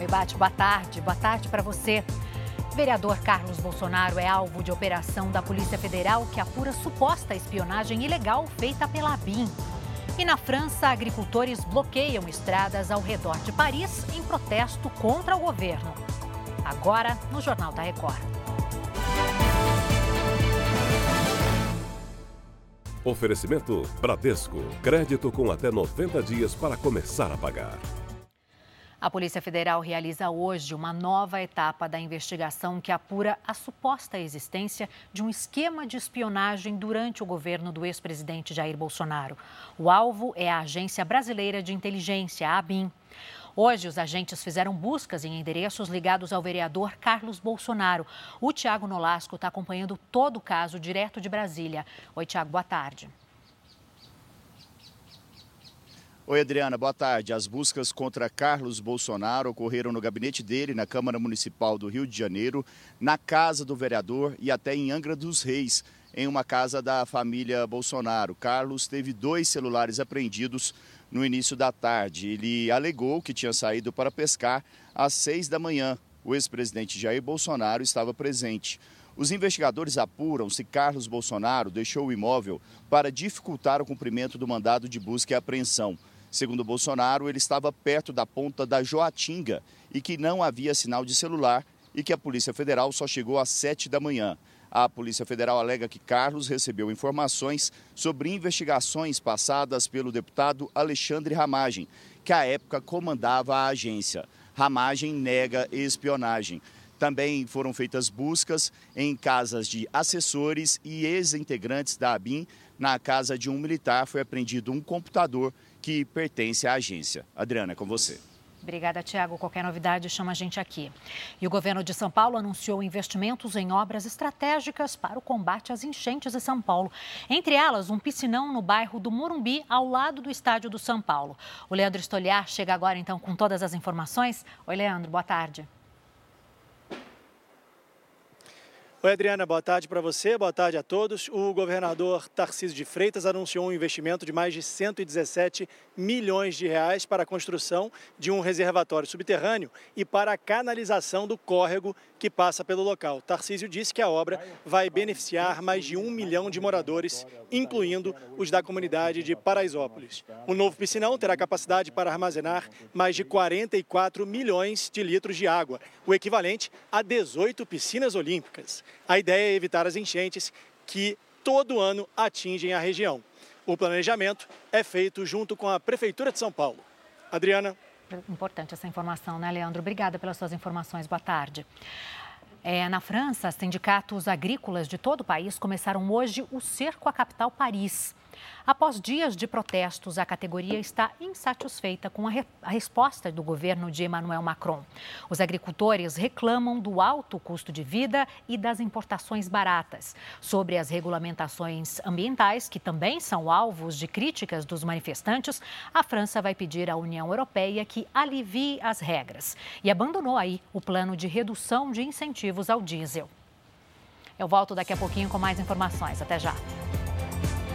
Oi, Bate, boa tarde. Boa tarde para você. Vereador Carlos Bolsonaro é alvo de operação da Polícia Federal que apura suposta espionagem ilegal feita pela ABIN. E na França, agricultores bloqueiam estradas ao redor de Paris em protesto contra o governo. Agora, no Jornal da Record. Oferecimento Bradesco. Crédito com até 90 dias para começar a pagar. A Polícia Federal realiza hoje uma nova etapa da investigação que apura a suposta existência de um esquema de espionagem durante o governo do ex-presidente Jair Bolsonaro. O alvo é a Agência Brasileira de Inteligência, a ABIN. Hoje, os agentes fizeram buscas em endereços ligados ao vereador Carlos Bolsonaro. O Tiago Nolasco está acompanhando todo o caso direto de Brasília. Oi, Tiago, boa tarde. Oi, Adriana, boa tarde. As buscas contra Carlos Bolsonaro ocorreram no gabinete dele, na Câmara Municipal do Rio de Janeiro, na casa do vereador e até em Angra dos Reis, em uma casa da família Bolsonaro. Carlos teve dois celulares apreendidos no início da tarde. Ele alegou que tinha saído para pescar às seis da manhã. O ex-presidente Jair Bolsonaro estava presente. Os investigadores apuram se Carlos Bolsonaro deixou o imóvel para dificultar o cumprimento do mandado de busca e apreensão. Segundo Bolsonaro, ele estava perto da ponta da Joatinga e que não havia sinal de celular e que a Polícia Federal só chegou às sete da manhã. A Polícia Federal alega que Carlos recebeu informações sobre investigações passadas pelo deputado Alexandre Ramagem, que à época comandava a agência. Ramagem nega espionagem. Também foram feitas buscas em casas de assessores e ex-integrantes da ABIN. Na casa de um militar foi apreendido um computador que pertence à agência. Adriana, é com você. Obrigada, Tiago. Qualquer novidade, chama a gente aqui. E o governo de São Paulo anunciou investimentos em obras estratégicas para o combate às enchentes em São Paulo. Entre elas, um piscinão no bairro do Morumbi, ao lado do estádio do São Paulo. O Leandro Estoliar chega agora, então, com todas as informações. Oi, Leandro, boa tarde. Oi, Adriana, boa tarde para você, boa tarde a todos. O governador Tarcísio de Freitas anunciou um investimento de mais de 117 milhões de reais para a construção de um reservatório subterrâneo e para a canalização do córrego que passa pelo local. Tarcísio disse que a obra vai beneficiar mais de um milhão de moradores, incluindo os da comunidade de Paraisópolis. O novo piscinão terá capacidade para armazenar mais de 44 milhões de litros de água, o equivalente a 18 piscinas olímpicas. A ideia é evitar as enchentes que todo ano atingem a região. O planejamento é feito junto com a Prefeitura de São Paulo. Adriana. Importante essa informação, né, Leandro? Obrigada pelas suas informações. Boa tarde. É, na França, sindicatos agrícolas de todo o país começaram hoje o cerco à capital Paris. Após dias de protestos, a categoria está insatisfeita com a, re a, resposta do governo de Emmanuel Macron. Os agricultores reclamam do alto custo de vida e das importações baratas. Sobre as regulamentações ambientais, que também são alvos de críticas dos manifestantes, a França vai pedir à União Europeia que alivie as regras e abandonou aí o plano de redução de incentivos ao diesel. Eu volto daqui a pouquinho com mais informações. Até já.